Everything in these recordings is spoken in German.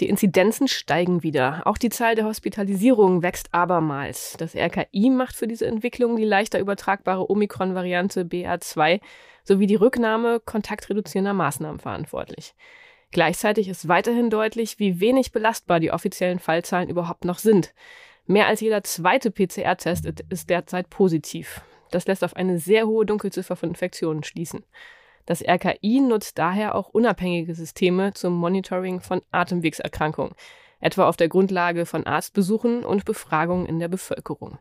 Die Inzidenzen steigen wieder. Auch die Zahl der Hospitalisierungen wächst abermals. Das RKI macht für diese Entwicklung die leichter übertragbare Omikron-Variante BA2 sowie die Rücknahme kontaktreduzierender Maßnahmen verantwortlich. Gleichzeitig ist weiterhin deutlich, wie wenig belastbar die offiziellen Fallzahlen überhaupt noch sind. Mehr als jeder zweite PCR-Test ist derzeit positiv. Das lässt auf eine sehr hohe Dunkelziffer von Infektionen schließen. Das RKI nutzt daher auch unabhängige Systeme zum Monitoring von Atemwegserkrankungen, etwa auf der Grundlage von Arztbesuchen und Befragungen in der Bevölkerung.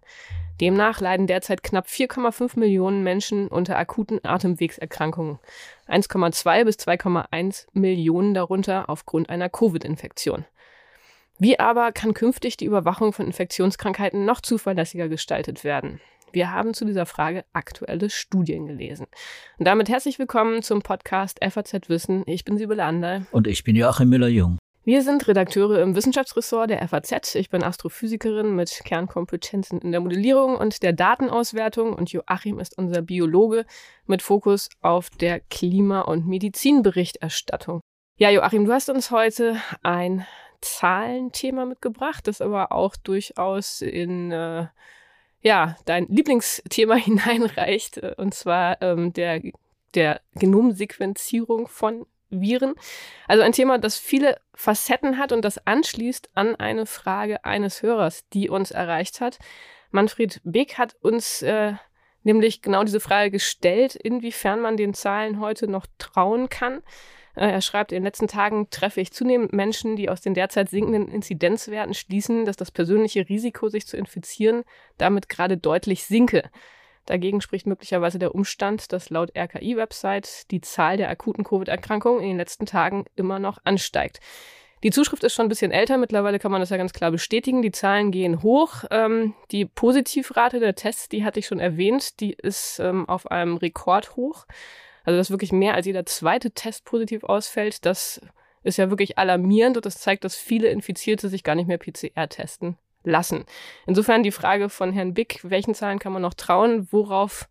Demnach leiden derzeit knapp 4,5 Millionen Menschen unter akuten Atemwegserkrankungen, 1,2 bis 2,1 Millionen darunter aufgrund einer Covid-Infektion. Wie aber kann künftig die Überwachung von Infektionskrankheiten noch zuverlässiger gestaltet werden? Wir haben zu dieser Frage aktuelle Studien gelesen. Und damit herzlich willkommen zum Podcast FAZ Wissen. Ich bin Sibylle Ander. Und ich bin Joachim Müller-Jung. Wir sind Redakteure im Wissenschaftsressort der FAZ. Ich bin Astrophysikerin mit Kernkompetenzen in der Modellierung und der Datenauswertung und Joachim ist unser Biologe mit Fokus auf der Klima- und Medizinberichterstattung. Ja, Joachim, du hast uns heute ein Zahlenthema mitgebracht, das aber auch durchaus in äh, ja, dein Lieblingsthema hineinreicht, äh, und zwar ähm, der, der Genomsequenzierung von Viren. Also ein Thema, das viele Facetten hat und das anschließt an eine Frage eines Hörers, die uns erreicht hat. Manfred Beck hat uns äh, nämlich genau diese Frage gestellt, inwiefern man den Zahlen heute noch trauen kann. Äh, er schreibt, in den letzten Tagen treffe ich zunehmend Menschen, die aus den derzeit sinkenden Inzidenzwerten schließen, dass das persönliche Risiko, sich zu infizieren, damit gerade deutlich sinke. Dagegen spricht möglicherweise der Umstand, dass laut RKI-Website die Zahl der akuten Covid-Erkrankungen in den letzten Tagen immer noch ansteigt. Die Zuschrift ist schon ein bisschen älter. Mittlerweile kann man das ja ganz klar bestätigen. Die Zahlen gehen hoch. Ähm, die Positivrate der Tests, die hatte ich schon erwähnt, die ist ähm, auf einem Rekord hoch. Also, dass wirklich mehr als jeder zweite Test positiv ausfällt, das ist ja wirklich alarmierend und das zeigt, dass viele Infizierte sich gar nicht mehr PCR testen lassen. Insofern die Frage von Herrn Bick, welchen Zahlen kann man noch trauen, worauf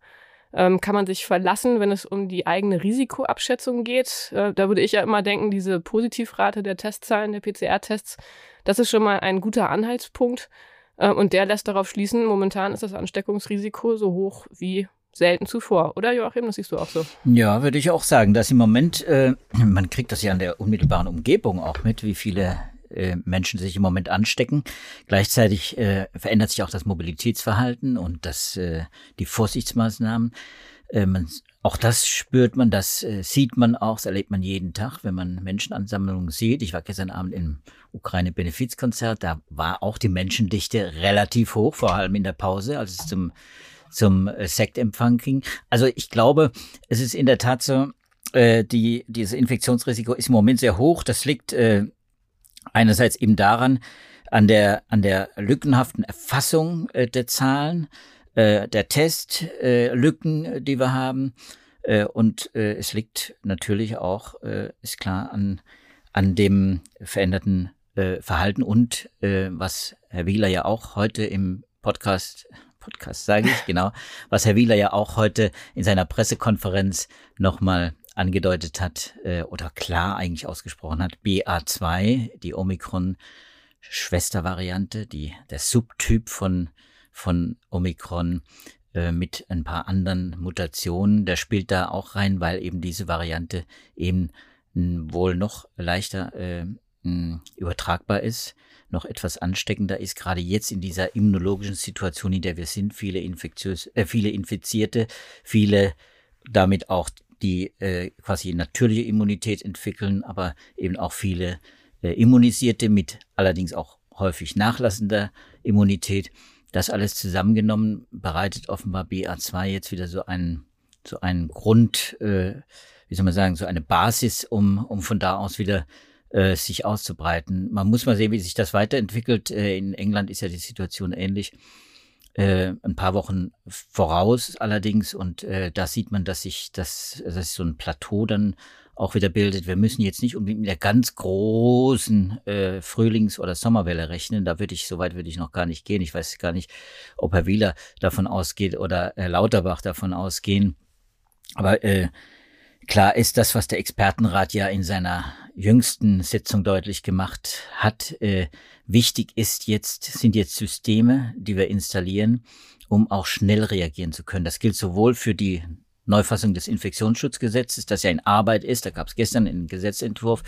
ähm, kann man sich verlassen, wenn es um die eigene Risikoabschätzung geht. Äh, da würde ich ja immer denken, diese Positivrate der Testzahlen, der PCR-Tests, das ist schon mal ein guter Anhaltspunkt. Äh, und der lässt darauf schließen, momentan ist das Ansteckungsrisiko so hoch wie selten zuvor, oder Joachim? Das siehst du auch so. Ja, würde ich auch sagen, dass im Moment, äh, man kriegt das ja in der unmittelbaren Umgebung auch mit, wie viele äh, Menschen sich im Moment anstecken. Gleichzeitig äh, verändert sich auch das Mobilitätsverhalten und das, äh, die Vorsichtsmaßnahmen. Äh, man, auch das spürt man, das äh, sieht man auch, das erlebt man jeden Tag, wenn man Menschenansammlungen sieht. Ich war gestern Abend im Ukraine-Benefizkonzert, da war auch die Menschendichte relativ hoch, vor allem in der Pause, als es zum zum äh, Sektempfang ging. Also ich glaube, es ist in der Tat so, äh, die, dieses Infektionsrisiko ist im Moment sehr hoch. Das liegt äh, einerseits eben daran, an der, an der lückenhaften Erfassung äh, der Zahlen, äh, der Testlücken, äh, die wir haben. Äh, und äh, es liegt natürlich auch, äh, ist klar, an, an dem veränderten äh, Verhalten und äh, was Herr Wieler ja auch heute im Podcast Podcast sage ich, genau, was Herr Wieler ja auch heute in seiner Pressekonferenz nochmal angedeutet hat äh, oder klar eigentlich ausgesprochen hat, BA2, die Omikron-Schwestervariante, die der Subtyp von, von Omikron äh, mit ein paar anderen Mutationen, der spielt da auch rein, weil eben diese Variante eben wohl noch leichter äh, übertragbar ist noch etwas ansteckender ist, gerade jetzt in dieser immunologischen Situation, in der wir sind, viele, Infektiös, äh, viele Infizierte, viele damit auch die äh, quasi natürliche Immunität entwickeln, aber eben auch viele äh, Immunisierte mit allerdings auch häufig nachlassender Immunität. Das alles zusammengenommen bereitet offenbar BA2 jetzt wieder so einen, so einen Grund, äh, wie soll man sagen, so eine Basis, um, um von da aus wieder äh, sich auszubreiten. Man muss mal sehen, wie sich das weiterentwickelt. Äh, in England ist ja die Situation ähnlich. Äh, ein paar Wochen voraus allerdings und äh, da sieht man, dass sich das, dass so ein Plateau dann auch wieder bildet. Wir müssen jetzt nicht unbedingt mit der ganz großen äh, Frühlings- oder Sommerwelle rechnen. Da würde ich, soweit würde ich noch gar nicht gehen. Ich weiß gar nicht, ob Herr Wieler davon ausgeht oder Herr Lauterbach davon ausgehen. Aber äh, Klar ist das, was der Expertenrat ja in seiner jüngsten Sitzung deutlich gemacht hat. Äh, wichtig ist jetzt, sind jetzt Systeme, die wir installieren, um auch schnell reagieren zu können. Das gilt sowohl für die Neufassung des Infektionsschutzgesetzes, das ja in Arbeit ist, da gab es gestern einen Gesetzentwurf,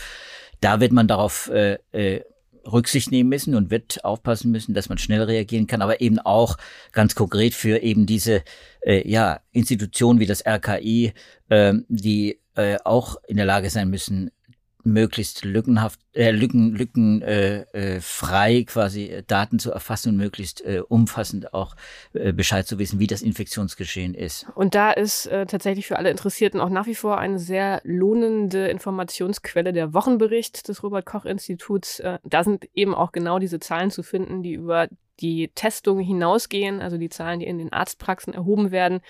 da wird man darauf äh, äh, Rücksicht nehmen müssen und wird aufpassen müssen, dass man schnell reagieren kann, aber eben auch ganz konkret für eben diese äh, ja, Institutionen wie das RKI, äh, die äh, auch in der Lage sein müssen, möglichst lückenhaft, äh, Lücken, Lücken äh, äh, quasi äh, Daten zu erfassen und möglichst äh, umfassend auch äh, Bescheid zu wissen, wie das Infektionsgeschehen ist. Und da ist äh, tatsächlich für alle Interessierten auch nach wie vor eine sehr lohnende Informationsquelle der Wochenbericht des Robert Koch Instituts. Äh, da sind eben auch genau diese Zahlen zu finden, die über die Testung hinausgehen, also die Zahlen, die in den Arztpraxen erhoben werden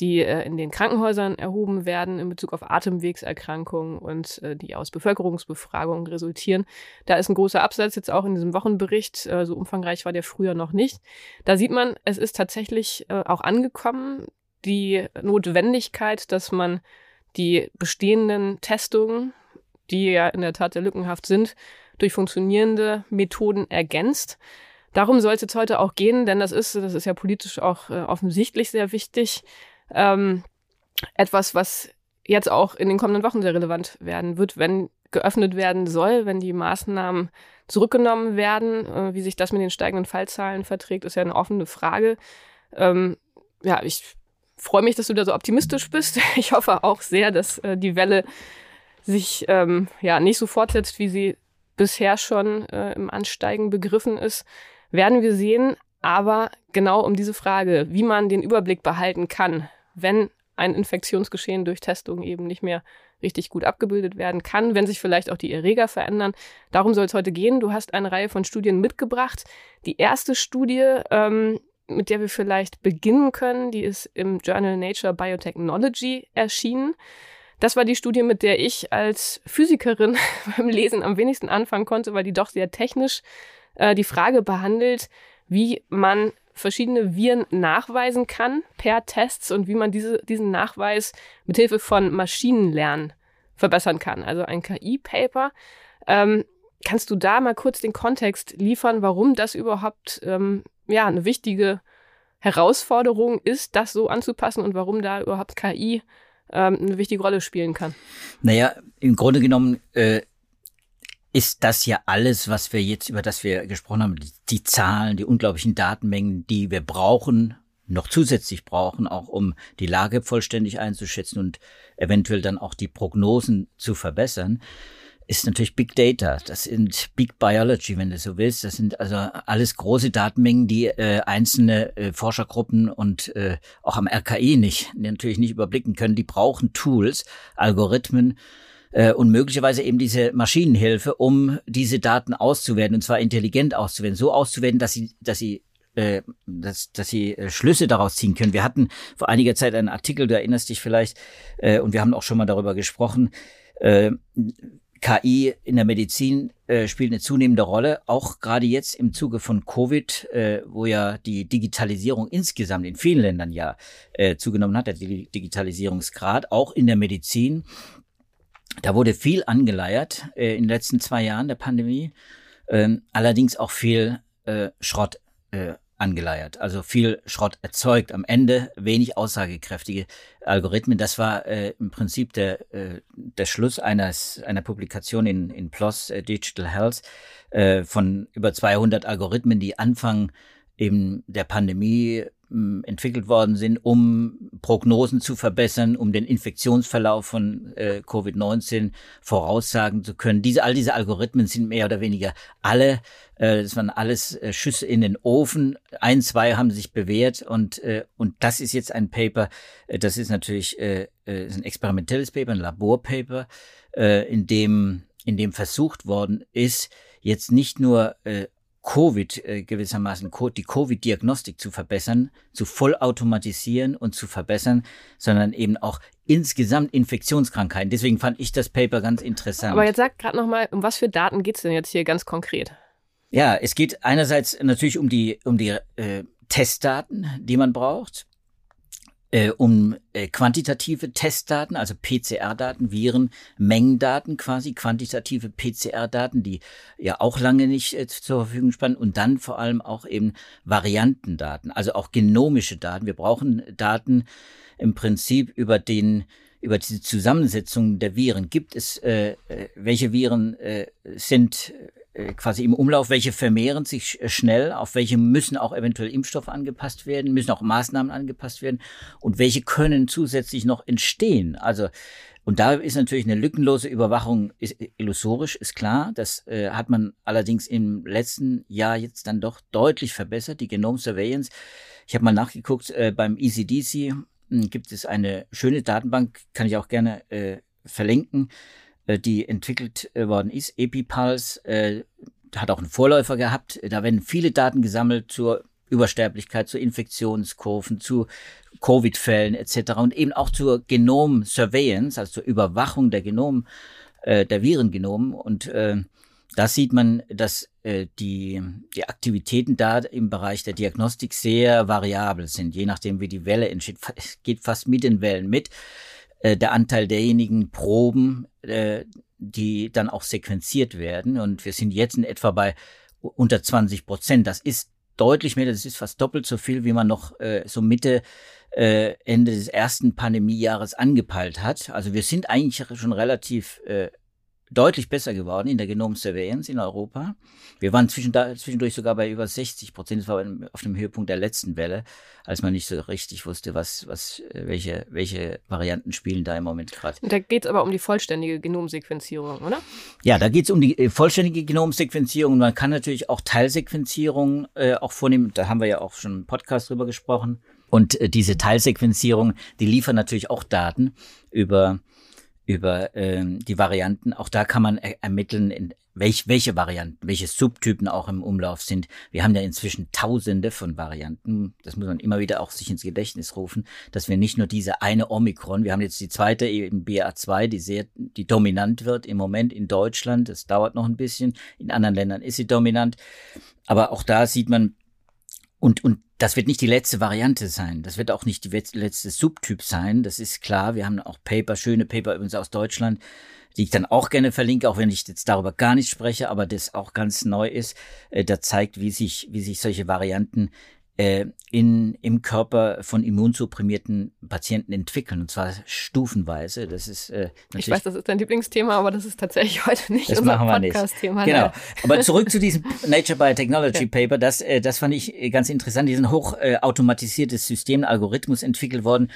die äh, in den Krankenhäusern erhoben werden in Bezug auf Atemwegserkrankungen und äh, die aus Bevölkerungsbefragungen resultieren. Da ist ein großer Absatz jetzt auch in diesem Wochenbericht. Äh, so umfangreich war der früher noch nicht. Da sieht man, es ist tatsächlich äh, auch angekommen, die Notwendigkeit, dass man die bestehenden Testungen, die ja in der Tat sehr lückenhaft sind, durch funktionierende Methoden ergänzt. Darum soll es jetzt heute auch gehen, denn das ist, das ist ja politisch auch äh, offensichtlich sehr wichtig, ähm, etwas, was jetzt auch in den kommenden Wochen sehr relevant werden wird, wenn geöffnet werden soll, wenn die Maßnahmen zurückgenommen werden. Äh, wie sich das mit den steigenden Fallzahlen verträgt, ist ja eine offene Frage. Ähm, ja, ich freue mich, dass du da so optimistisch bist. Ich hoffe auch sehr, dass äh, die Welle sich ähm, ja nicht so fortsetzt, wie sie bisher schon äh, im Ansteigen begriffen ist. Werden wir sehen. Aber genau um diese Frage, wie man den Überblick behalten kann, wenn ein Infektionsgeschehen durch Testung eben nicht mehr richtig gut abgebildet werden kann, wenn sich vielleicht auch die Erreger verändern. Darum soll es heute gehen. Du hast eine Reihe von Studien mitgebracht. Die erste Studie, ähm, mit der wir vielleicht beginnen können, die ist im Journal Nature Biotechnology erschienen. Das war die Studie, mit der ich als Physikerin beim Lesen am wenigsten anfangen konnte, weil die doch sehr technisch äh, die Frage behandelt, wie man verschiedene Viren nachweisen kann per Tests und wie man diese, diesen Nachweis mithilfe von Maschinenlernen verbessern kann. Also ein KI-Paper. Ähm, kannst du da mal kurz den Kontext liefern, warum das überhaupt ähm, ja, eine wichtige Herausforderung ist, das so anzupassen und warum da überhaupt KI ähm, eine wichtige Rolle spielen kann? Naja, im Grunde genommen äh, ist das ja alles, was wir jetzt, über das wir gesprochen haben, die, die, Zahlen, die unglaublichen Datenmengen, die wir brauchen, noch zusätzlich brauchen, auch um die Lage vollständig einzuschätzen und eventuell dann auch die Prognosen zu verbessern, ist natürlich Big Data. Das sind Big Biology, wenn du so willst. Das sind also alles große Datenmengen, die äh, einzelne äh, Forschergruppen und äh, auch am RKI nicht, natürlich nicht überblicken können. Die brauchen Tools, Algorithmen, äh, und möglicherweise eben diese Maschinenhilfe, um diese Daten auszuwerten und zwar intelligent auszuwerten, so auszuwerten, dass sie, dass sie äh, dass, dass sie äh, Schlüsse daraus ziehen können. Wir hatten vor einiger Zeit einen Artikel, du erinnerst dich vielleicht, äh, und wir haben auch schon mal darüber gesprochen, äh, KI in der Medizin äh, spielt eine zunehmende Rolle, auch gerade jetzt im Zuge von Covid, äh, wo ja die Digitalisierung insgesamt in vielen Ländern ja äh, zugenommen hat, der Digitalisierungsgrad, auch in der Medizin. Da wurde viel angeleiert äh, in den letzten zwei Jahren der Pandemie, ähm, allerdings auch viel äh, Schrott äh, angeleiert, also viel Schrott erzeugt. Am Ende wenig aussagekräftige Algorithmen. Das war äh, im Prinzip der, äh, der Schluss eines, einer Publikation in, in PLOS äh, Digital Health äh, von über 200 Algorithmen, die Anfang eben der Pandemie entwickelt worden sind, um Prognosen zu verbessern, um den Infektionsverlauf von äh, Covid-19 voraussagen zu können. Diese, all diese Algorithmen sind mehr oder weniger alle, äh, das waren alles äh, Schüsse in den Ofen. Ein, zwei haben sich bewährt und, äh, und das ist jetzt ein Paper, äh, das ist natürlich äh, äh, ein experimentelles Paper, ein Laborpaper, äh, in dem in dem versucht worden ist, jetzt nicht nur äh, Covid äh, gewissermaßen die Covid-Diagnostik zu verbessern, zu vollautomatisieren und zu verbessern, sondern eben auch insgesamt Infektionskrankheiten. Deswegen fand ich das Paper ganz interessant. Aber jetzt sag gerade nochmal, um was für Daten geht's denn jetzt hier ganz konkret? Ja, es geht einerseits natürlich um die um die äh, Testdaten, die man braucht. Äh, um äh, quantitative Testdaten, also PCR-Daten, Viren, Mengendaten quasi, quantitative PCR-Daten, die ja auch lange nicht äh, zur Verfügung spannen und dann vor allem auch eben Variantendaten, also auch genomische Daten. Wir brauchen Daten im Prinzip über den über diese Zusammensetzung der Viren. Gibt es, äh, äh welche Viren äh, sind quasi im Umlauf, welche vermehren sich schnell, auf welche müssen auch eventuell Impfstoffe angepasst werden, müssen auch Maßnahmen angepasst werden und welche können zusätzlich noch entstehen. Also und da ist natürlich eine lückenlose Überwachung ist illusorisch, ist klar. Das äh, hat man allerdings im letzten Jahr jetzt dann doch deutlich verbessert, die Genome Surveillance. Ich habe mal nachgeguckt, äh, beim ECDC hm, gibt es eine schöne Datenbank, kann ich auch gerne äh, verlinken äh, die entwickelt äh, worden ist. EpiPulse äh, hat auch einen Vorläufer gehabt. Da werden viele Daten gesammelt zur Übersterblichkeit, zu Infektionskurven, zu Covid-Fällen etc. und eben auch zur Genom-Surveillance, also zur Überwachung der Genom, äh, der Virengenomen. Und äh, da sieht man, dass äh, die, die Aktivitäten da im Bereich der Diagnostik sehr variabel sind, je nachdem, wie die Welle entsteht. Es geht fast mit den Wellen mit. Äh, der Anteil derjenigen Proben, äh, die dann auch sequenziert werden. Und wir sind jetzt in etwa bei unter 20 Prozent. Das ist deutlich mehr, das ist fast doppelt so viel, wie man noch äh, so Mitte, äh, Ende des ersten Pandemiejahres angepeilt hat. Also wir sind eigentlich schon relativ äh, deutlich besser geworden in der Genom Surveillance in Europa. Wir waren zwischendurch sogar bei über 60 Prozent. Das war auf dem Höhepunkt der letzten Welle, als man nicht so richtig wusste, was, was, welche, welche Varianten spielen da im Moment gerade. Da geht es aber um die vollständige Genomsequenzierung, oder? Ja, da geht es um die äh, vollständige Genomsequenzierung. Man kann natürlich auch Teilsequenzierung äh, auch vornehmen. Da haben wir ja auch schon einen Podcast drüber gesprochen. Und äh, diese Teilsequenzierung, die liefern natürlich auch Daten über über ähm, die Varianten. Auch da kann man er ermitteln, in welch, welche Varianten, welche Subtypen auch im Umlauf sind. Wir haben ja inzwischen Tausende von Varianten. Das muss man immer wieder auch sich ins Gedächtnis rufen, dass wir nicht nur diese eine Omikron, wir haben jetzt die zweite eben BA2, die sehr, die dominant wird im Moment in Deutschland. Das dauert noch ein bisschen. In anderen Ländern ist sie dominant. Aber auch da sieht man, und, und das wird nicht die letzte Variante sein. Das wird auch nicht die letzte Subtyp sein. Das ist klar. Wir haben auch Paper, schöne Paper übrigens aus Deutschland, die ich dann auch gerne verlinke, auch wenn ich jetzt darüber gar nicht spreche, aber das auch ganz neu ist. Äh, da zeigt, wie sich, wie sich solche Varianten äh, in, im Körper von immunsupprimierten Patienten entwickeln, und zwar stufenweise. Das ist äh, Ich weiß, das ist dein Lieblingsthema, aber das ist tatsächlich heute nicht das unser Podcast-Thema. Genau. Aber zurück zu diesem Nature Biotechnology Paper, das, äh, das fand ich ganz interessant. Die sind hoch äh, automatisiertes System, Algorithmus entwickelt worden,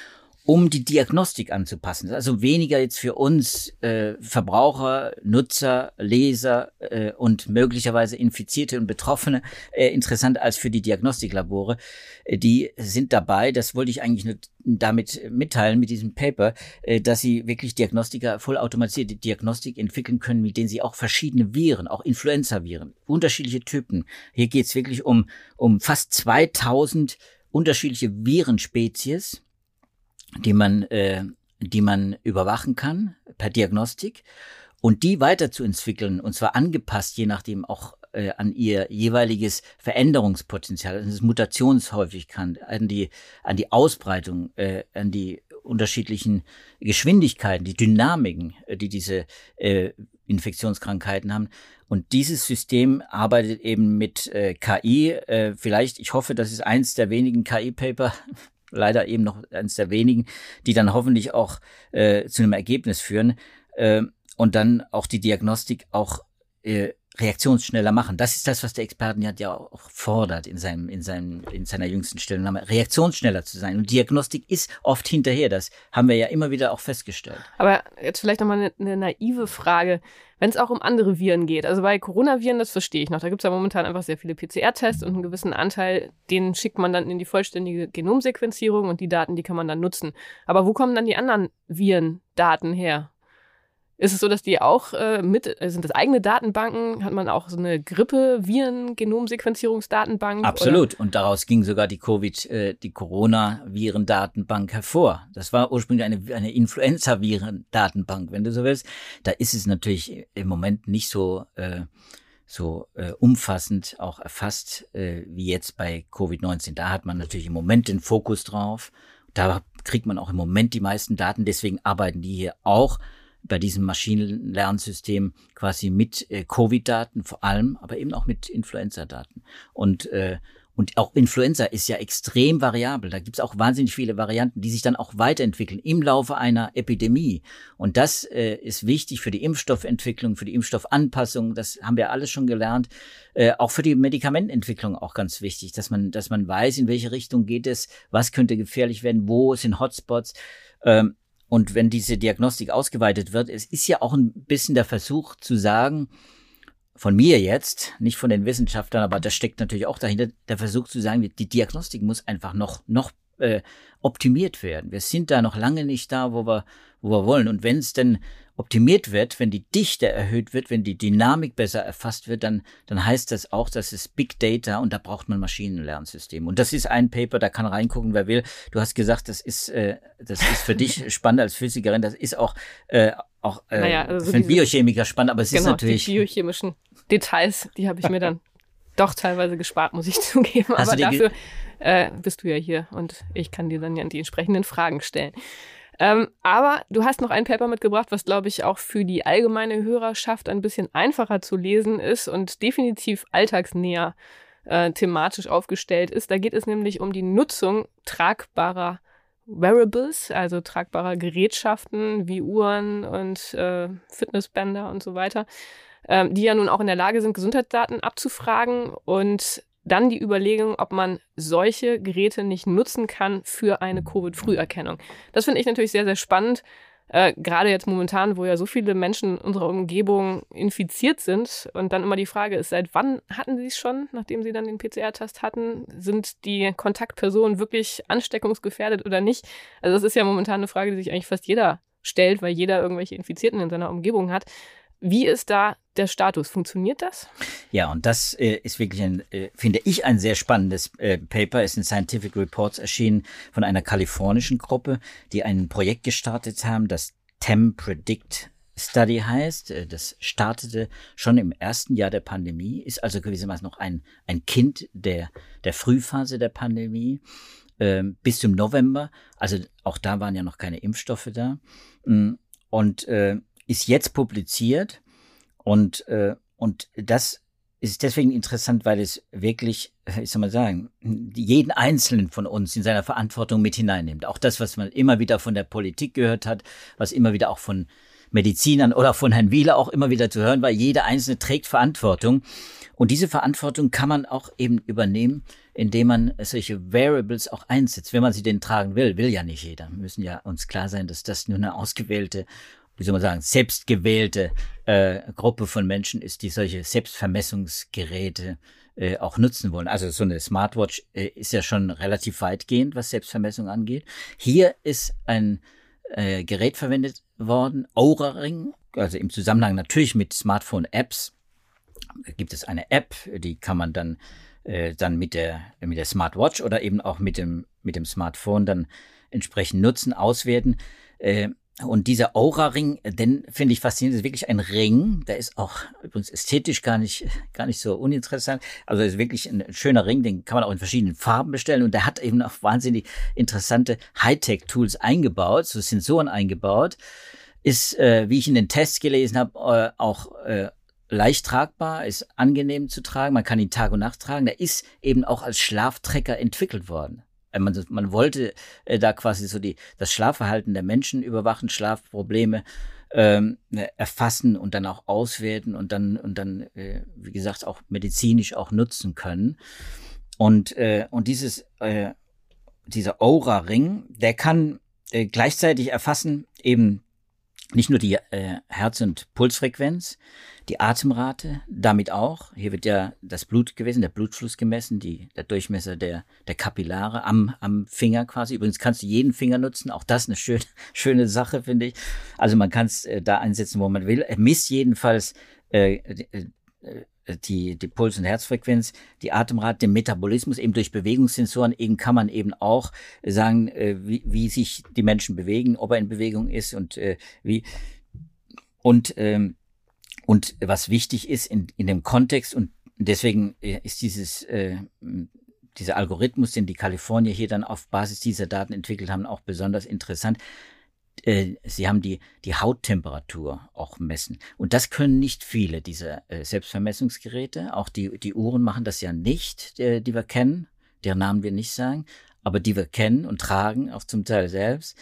um die Diagnostik anzupassen. Also weniger jetzt für uns äh, Verbraucher, Nutzer, Leser äh, und möglicherweise Infizierte und Betroffene äh, interessant als für die Diagnostiklabore. Äh, die sind dabei, das wollte ich eigentlich nur damit mitteilen mit diesem Paper, äh, dass sie wirklich Diagnostiker, vollautomatisierte Diagnostik entwickeln können, mit denen sie auch verschiedene Viren, auch Influenza-Viren, unterschiedliche Typen. Hier geht es wirklich um, um fast 2000 unterschiedliche Virenspezies die man, äh, die man überwachen kann per Diagnostik und die weiterzuentwickeln und zwar angepasst, je nachdem auch äh, an ihr jeweiliges Veränderungspotenzial, an das Mutationshäufigkeit, an die, an die Ausbreitung, äh, an die unterschiedlichen Geschwindigkeiten, die Dynamiken, äh, die diese äh, Infektionskrankheiten haben. Und dieses System arbeitet eben mit äh, KI. Äh, vielleicht, ich hoffe, das ist eins der wenigen KI-Paper, leider eben noch eines der wenigen, die dann hoffentlich auch äh, zu einem Ergebnis führen. Äh, und dann auch die Diagnostik auch äh, reaktionsschneller machen. Das ist das, was der Experten ja auch fordert in seinem, in seinem, in seiner jüngsten Stellungnahme, reaktionsschneller zu sein. Und Diagnostik ist oft hinterher. Das haben wir ja immer wieder auch festgestellt. Aber jetzt vielleicht nochmal eine, eine naive Frage, wenn es auch um andere Viren geht. Also bei Coronaviren, das verstehe ich noch. Da gibt es ja momentan einfach sehr viele PCR-Tests und einen gewissen Anteil, den schickt man dann in die vollständige Genomsequenzierung und die Daten, die kann man dann nutzen. Aber wo kommen dann die anderen Virendaten her? Ist es so, dass die auch äh, mit, äh, sind das eigene Datenbanken? Hat man auch so eine Grippe-Viren-Genomsequenzierungsdatenbank? Absolut. Oder? Und daraus ging sogar die Covid, äh, die Corona-Viren-Datenbank hervor. Das war ursprünglich eine, eine Influenza-Viren-Datenbank, wenn du so willst. Da ist es natürlich im Moment nicht so, äh, so äh, umfassend auch erfasst äh, wie jetzt bei Covid-19. Da hat man natürlich im Moment den Fokus drauf. Da kriegt man auch im Moment die meisten Daten. Deswegen arbeiten die hier auch bei diesem Maschinenlernsystem quasi mit äh, Covid-Daten vor allem, aber eben auch mit Influenza-Daten. Und äh, und auch Influenza ist ja extrem variabel. Da gibt es auch wahnsinnig viele Varianten, die sich dann auch weiterentwickeln im Laufe einer Epidemie. Und das äh, ist wichtig für die Impfstoffentwicklung, für die Impfstoffanpassung. Das haben wir alles schon gelernt. Äh, auch für die Medikamentenentwicklung auch ganz wichtig, dass man, dass man weiß, in welche Richtung geht es, was könnte gefährlich werden, wo sind Hotspots. Ähm, und wenn diese Diagnostik ausgeweitet wird, es ist ja auch ein bisschen der Versuch zu sagen, von mir jetzt, nicht von den Wissenschaftlern, aber das steckt natürlich auch dahinter, der Versuch zu sagen, die Diagnostik muss einfach noch, noch äh, optimiert werden. Wir sind da noch lange nicht da, wo wir, wo wir wollen. Und wenn es denn optimiert wird, wenn die Dichte erhöht wird, wenn die Dynamik besser erfasst wird, dann, dann heißt das auch, dass es Big Data und da braucht man Maschinenlernsystem. Und das ist ein Paper, da kann reingucken, wer will. Du hast gesagt, das ist, äh, das ist für dich spannend als Physikerin. Das ist auch, äh, auch äh, naja, also für einen Biochemiker spannend, aber es genau, ist natürlich. Die biochemischen Details, die habe ich mir dann doch teilweise gespart, muss ich zugeben. Hast aber dafür äh, bist du ja hier und ich kann dir dann ja die entsprechenden Fragen stellen. Ähm, aber du hast noch ein Paper mitgebracht, was, glaube ich, auch für die allgemeine Hörerschaft ein bisschen einfacher zu lesen ist und definitiv alltagsnäher äh, thematisch aufgestellt ist. Da geht es nämlich um die Nutzung tragbarer Wearables, also tragbarer Gerätschaften wie Uhren und äh, Fitnessbänder und so weiter, ähm, die ja nun auch in der Lage sind, Gesundheitsdaten abzufragen und dann die Überlegung, ob man solche Geräte nicht nutzen kann für eine Covid-Früherkennung. Das finde ich natürlich sehr, sehr spannend. Äh, Gerade jetzt momentan, wo ja so viele Menschen in unserer Umgebung infiziert sind und dann immer die Frage ist, seit wann hatten sie es schon, nachdem sie dann den PCR-Test hatten? Sind die Kontaktpersonen wirklich ansteckungsgefährdet oder nicht? Also das ist ja momentan eine Frage, die sich eigentlich fast jeder stellt, weil jeder irgendwelche Infizierten in seiner Umgebung hat. Wie ist da der Status? Funktioniert das? Ja, und das äh, ist wirklich ein, äh, finde ich, ein sehr spannendes äh, Paper. Ist in Scientific Reports erschienen von einer kalifornischen Gruppe, die ein Projekt gestartet haben, das TEM Predict Study heißt. Äh, das startete schon im ersten Jahr der Pandemie, ist also gewissermaßen noch ein, ein Kind der, der Frühphase der Pandemie ähm, bis zum November. Also auch da waren ja noch keine Impfstoffe da. Mm, und äh, ist jetzt publiziert und, äh, und das ist deswegen interessant, weil es wirklich, ich soll mal sagen, jeden Einzelnen von uns in seiner Verantwortung mit hineinnimmt. Auch das, was man immer wieder von der Politik gehört hat, was immer wieder auch von Medizinern oder von Herrn Wieler auch immer wieder zu hören war, jeder Einzelne trägt Verantwortung. Und diese Verantwortung kann man auch eben übernehmen, indem man solche Variables auch einsetzt, wenn man sie denn tragen will. Will ja nicht jeder. Wir müssen ja uns klar sein, dass das nur eine ausgewählte wie soll man sagen, selbstgewählte äh, Gruppe von Menschen ist, die solche Selbstvermessungsgeräte äh, auch nutzen wollen. Also so eine Smartwatch äh, ist ja schon relativ weitgehend, was Selbstvermessung angeht. Hier ist ein äh, Gerät verwendet worden, Aura Ring, also im Zusammenhang natürlich mit Smartphone-Apps. Gibt es eine App, die kann man dann äh, dann mit der mit der Smartwatch oder eben auch mit dem mit dem Smartphone dann entsprechend nutzen, auswerten. Äh, und dieser Aura-Ring, den finde ich faszinierend, ist wirklich ein Ring. Der ist auch übrigens ästhetisch gar nicht, gar nicht so uninteressant. Also ist wirklich ein schöner Ring, den kann man auch in verschiedenen Farben bestellen. Und der hat eben auch wahnsinnig interessante Hightech-Tools eingebaut, so Sensoren eingebaut. Ist, äh, wie ich in den Tests gelesen habe, äh, auch äh, leicht tragbar, ist angenehm zu tragen. Man kann ihn Tag und Nacht tragen. Der ist eben auch als Schlaftrecker entwickelt worden. Äh, man, man wollte äh, da quasi so die, das Schlafverhalten der Menschen überwachen, Schlafprobleme ähm, ne, erfassen und dann auch auswerten und dann, und dann, äh, wie gesagt, auch medizinisch auch nutzen können. Und, äh, und dieses, äh, dieser Aura-Ring, der kann äh, gleichzeitig erfassen eben nicht nur die äh, Herz- und Pulsfrequenz, die Atemrate, damit auch. Hier wird ja das Blut gewesen, der Blutfluss gemessen, die, der Durchmesser der, der Kapillare am, am Finger quasi. Übrigens kannst du jeden Finger nutzen, auch das eine schöne, schöne Sache, finde ich. Also man kann es äh, da einsetzen, wo man will. Er misst jedenfalls äh, äh, die, die Puls- und Herzfrequenz, die Atemrate, den Metabolismus eben durch Bewegungssensoren eben kann man eben auch sagen, äh, wie, wie sich die Menschen bewegen, ob er in Bewegung ist und äh, wie und ähm, und was wichtig ist in, in dem Kontext und deswegen äh, ist dieses, äh, dieser Algorithmus, den die Kalifornier hier dann auf Basis dieser Daten entwickelt haben, auch besonders interessant. Äh, sie haben die, die Hauttemperatur auch messen. Und das können nicht viele dieser äh, Selbstvermessungsgeräte. Auch die, die Uhren machen das ja nicht, die, die wir kennen, deren Namen wir nicht sagen, aber die wir kennen und tragen, auch zum Teil selbst.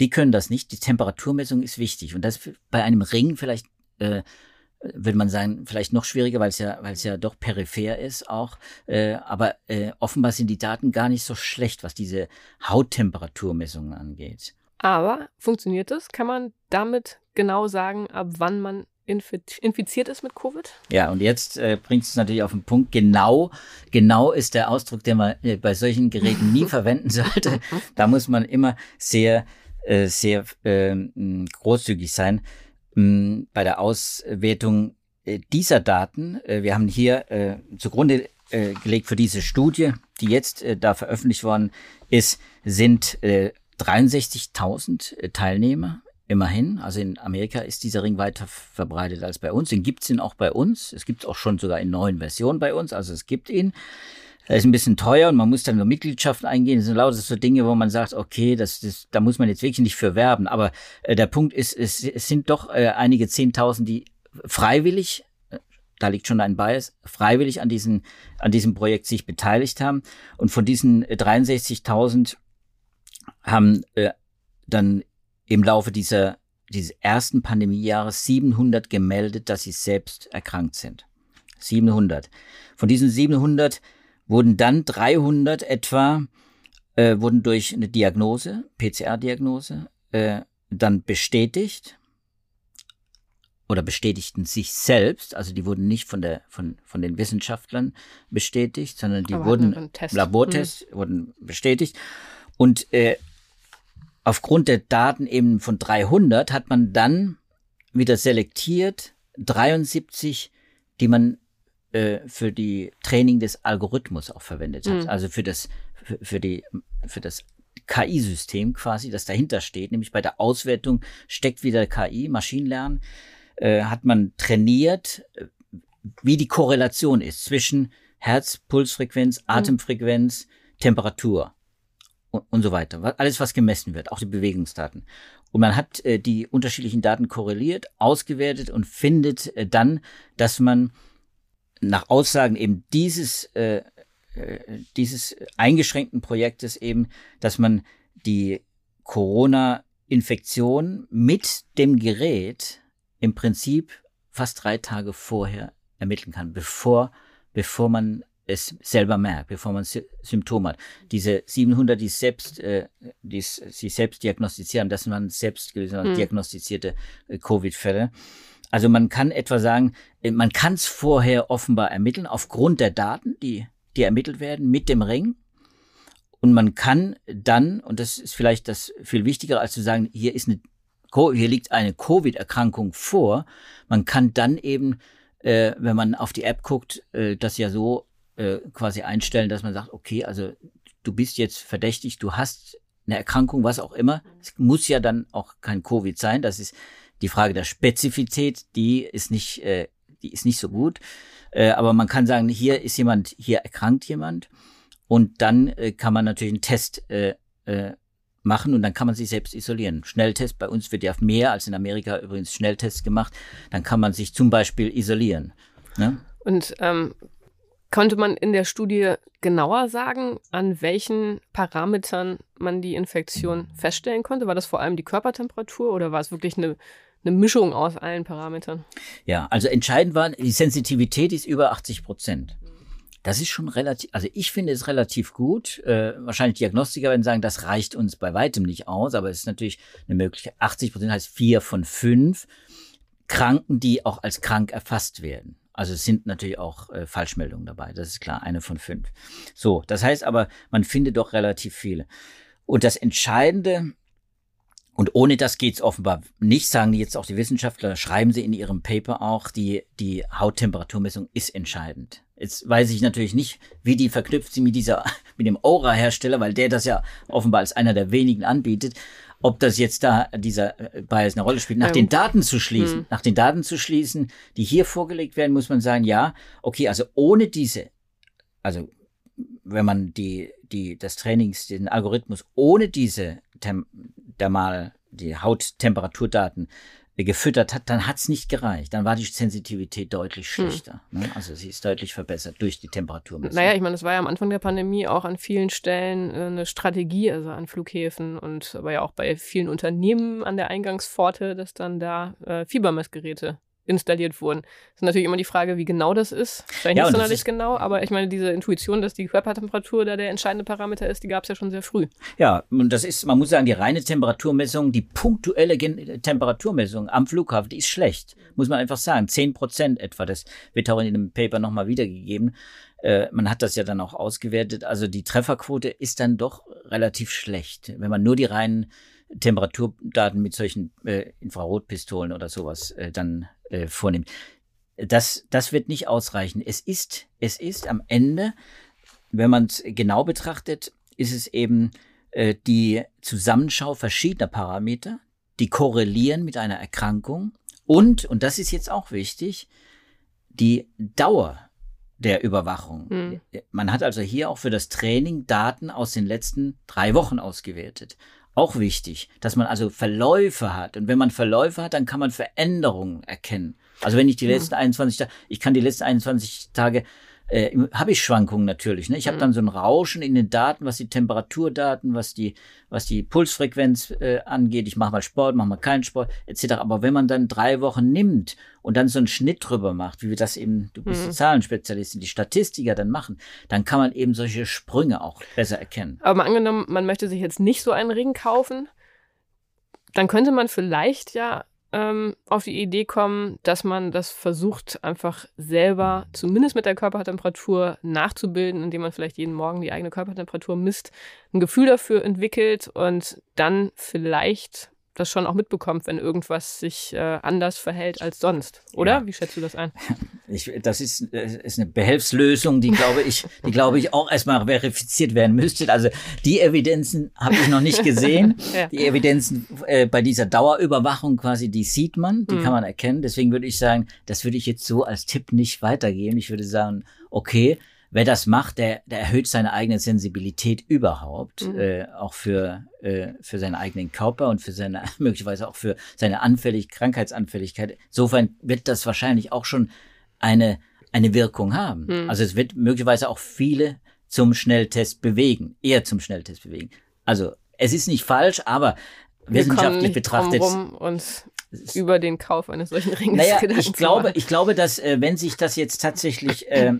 Die können das nicht. Die Temperaturmessung ist wichtig. Und das bei einem Ring vielleicht äh, würde man sagen, vielleicht noch schwieriger, weil es ja, weil es ja doch peripher ist auch. Äh, aber äh, offenbar sind die Daten gar nicht so schlecht, was diese Hauttemperaturmessungen angeht. Aber funktioniert es? Kann man damit genau sagen, ab wann man infiziert ist mit Covid? Ja, und jetzt äh, bringt es natürlich auf den Punkt. Genau, genau ist der Ausdruck, den man äh, bei solchen Geräten nie verwenden sollte. Da muss man immer sehr, äh, sehr äh, großzügig sein bei der Auswertung äh, dieser Daten. Äh, wir haben hier äh, zugrunde gelegt für diese Studie, die jetzt da veröffentlicht worden ist, sind äh, 63.000 äh, Teilnehmer immerhin. Also in Amerika ist dieser Ring weiter verbreitet als bei uns. Den gibt's ihn auch bei uns. Es gibt auch schon sogar in neuen Versionen bei uns. Also es gibt ihn. Er ist ein bisschen teuer und man muss dann nur Mitgliedschaften eingehen. Das sind lauter so Dinge, wo man sagt, okay, das, das, da muss man jetzt wirklich nicht für werben. Aber äh, der Punkt ist, es, es sind doch äh, einige Zehntausend, die freiwillig, äh, da liegt schon ein Bias, freiwillig an, diesen, an diesem Projekt sich beteiligt haben. Und von diesen 63.000 äh, haben äh, dann im Laufe dieser, dieses ersten Pandemiejahres 700 gemeldet, dass sie selbst erkrankt sind. 700. Von diesen 700 wurden dann 300 etwa, äh, wurden durch eine Diagnose, PCR-Diagnose, äh, dann bestätigt oder bestätigten sich selbst, also die wurden nicht von der von von den Wissenschaftlern bestätigt, sondern die Aber wurden Labortests hm. wurden bestätigt. Und äh, aufgrund der Daten eben von 300 hat man dann wieder selektiert 73, die man äh, für die Training des Algorithmus auch verwendet hat. Mhm. Also für das, für, für die, für das KI-System quasi, das dahinter steht, nämlich bei der Auswertung steckt wieder KI, Maschinenlernen, äh, hat man trainiert, äh, wie die Korrelation ist zwischen Herz, Pulsfrequenz, hm. Atemfrequenz, mhm. Temperatur und, und, so weiter. Alles, was gemessen wird, auch die Bewegungsdaten. Und man hat äh, die unterschiedlichen Daten korreliert, ausgewertet und findet äh, dann, dass man nach Aussagen eben dieses, äh, äh, dieses eingeschränkten Projektes eben, dass man die Corona-Infektion mit dem Gerät im Prinzip fast drei Tage vorher ermitteln kann, bevor, bevor man es selber merkt, bevor man Symptome hat. Diese 700, die selbst, äh, die sich selbst diagnostizieren, das sind selbst hm. diagnostizierte äh, Covid-Fälle. Also man kann etwa sagen, äh, man kann es vorher offenbar ermitteln aufgrund der Daten, die, die ermittelt werden mit dem Ring. Und man kann dann, und das ist vielleicht das viel wichtiger, als zu sagen, hier ist eine, hier liegt eine Covid-Erkrankung vor. Man kann dann eben, äh, wenn man auf die App guckt, äh, das ja so äh, quasi einstellen, dass man sagt, okay, also du bist jetzt verdächtig, du hast eine Erkrankung, was auch immer. Es muss ja dann auch kein Covid sein. Das ist die Frage der Spezifität, die ist nicht, äh, die ist nicht so gut. Äh, aber man kann sagen, hier ist jemand, hier erkrankt jemand. Und dann äh, kann man natürlich einen Test äh, äh, machen und dann kann man sich selbst isolieren. Schnelltest, bei uns wird ja mehr als in Amerika übrigens Schnelltests gemacht. Dann kann man sich zum Beispiel isolieren. Ne? Und ähm, Konnte man in der Studie genauer sagen, an welchen Parametern man die Infektion feststellen konnte? War das vor allem die Körpertemperatur oder war es wirklich eine eine Mischung aus allen Parametern. Ja, also entscheidend war, die Sensitivität ist über 80 Prozent. Das ist schon relativ, also ich finde es relativ gut. Äh, wahrscheinlich Diagnostiker werden sagen, das reicht uns bei weitem nicht aus, aber es ist natürlich eine Möglichkeit. 80 Prozent heißt vier von fünf Kranken, die auch als krank erfasst werden. Also es sind natürlich auch äh, Falschmeldungen dabei, das ist klar, eine von fünf. So, das heißt aber, man findet doch relativ viele. Und das Entscheidende und ohne das geht's offenbar nicht, sagen jetzt auch die Wissenschaftler, schreiben sie in ihrem Paper auch, die, die Hauttemperaturmessung ist entscheidend. Jetzt weiß ich natürlich nicht, wie die verknüpft sie mit dieser, mit dem Aura-Hersteller, weil der das ja offenbar als einer der wenigen anbietet. Ob das jetzt da dieser äh, Bias eine Rolle spielt, nach ja. den Daten zu schließen, hm. nach den Daten zu schließen, die hier vorgelegt werden, muss man sagen, ja, okay, also ohne diese, also wenn man die, die, das Trainings, den Algorithmus ohne diese Thermal, die Hauttemperaturdaten gefüttert hat, dann hat's nicht gereicht. Dann war die Sensitivität deutlich hm. schlechter. Hm. Ne? Also sie ist deutlich verbessert durch die Temperaturmessung. Naja, ich meine, es war ja am Anfang der Pandemie auch an vielen Stellen äh, eine Strategie, also an Flughäfen und aber ja auch bei vielen Unternehmen an der Eingangspforte, dass dann da äh, Fiebermessgeräte installiert wurden. Das ist natürlich immer die Frage, wie genau das ist. Vielleicht ja, nicht sonderlich genau, aber ich meine, diese Intuition, dass die Körpertemperatur da der entscheidende Parameter ist, die gab es ja schon sehr früh. Ja, und das ist, man muss sagen, die reine Temperaturmessung, die punktuelle Gen Temperaturmessung am Flughafen, die ist schlecht. Muss man einfach sagen. Zehn Prozent etwa. Das wird auch in dem Paper nochmal wiedergegeben. Äh, man hat das ja dann auch ausgewertet. Also die Trefferquote ist dann doch relativ schlecht. Wenn man nur die reinen Temperaturdaten mit solchen äh, Infrarotpistolen oder sowas äh, dann äh, vornimmt. Das, das wird nicht ausreichen. Es ist, es ist am Ende, wenn man es genau betrachtet, ist es eben äh, die Zusammenschau verschiedener Parameter, die korrelieren mit einer Erkrankung und, und das ist jetzt auch wichtig, die Dauer der Überwachung. Mhm. Man hat also hier auch für das Training Daten aus den letzten drei Wochen ausgewertet auch wichtig, dass man also Verläufe hat. Und wenn man Verläufe hat, dann kann man Veränderungen erkennen. Also wenn ich die letzten 21 Tage, ich kann die letzten 21 Tage äh, habe ich Schwankungen natürlich. Ne? Ich habe mhm. dann so ein Rauschen in den Daten, was die Temperaturdaten, was die, was die Pulsfrequenz äh, angeht. Ich mache mal Sport, mache mal keinen Sport, etc. Aber wenn man dann drei Wochen nimmt und dann so einen Schnitt drüber macht, wie wir das eben, du bist mhm. die Zahlenspezialistin, die Statistiker dann machen, dann kann man eben solche Sprünge auch besser erkennen. Aber mal angenommen, man möchte sich jetzt nicht so einen Ring kaufen, dann könnte man vielleicht ja ähm, auf die Idee kommen, dass man das versucht, einfach selber, zumindest mit der Körpertemperatur, nachzubilden, indem man vielleicht jeden Morgen die eigene Körpertemperatur misst, ein Gefühl dafür entwickelt und dann vielleicht das schon auch mitbekommt, wenn irgendwas sich äh, anders verhält als sonst, oder? Ja. Wie schätzt du das ein? Ich, das ist, ist eine Behelfslösung, die glaube ich, die glaube ich auch erstmal verifiziert werden müsste. Also die Evidenzen habe ich noch nicht gesehen. ja. Die Evidenzen äh, bei dieser Dauerüberwachung quasi, die sieht man, die mhm. kann man erkennen. Deswegen würde ich sagen, das würde ich jetzt so als Tipp nicht weitergeben. Ich würde sagen, okay, wer das macht, der, der erhöht seine eigene Sensibilität überhaupt, mhm. äh, auch für, äh, für seinen eigenen Körper und für seine, möglicherweise auch für seine Anfällig Krankheitsanfälligkeit. Insofern wird das wahrscheinlich auch schon eine, eine Wirkung haben. Mhm. Also es wird möglicherweise auch viele zum Schnelltest bewegen, eher zum Schnelltest bewegen. Also es ist nicht falsch, aber Wir wissenschaftlich betrachtet. Über den Kauf eines solchen Ringes. Naja, ich glaube, ich glaube, dass äh, wenn sich das jetzt tatsächlich äh,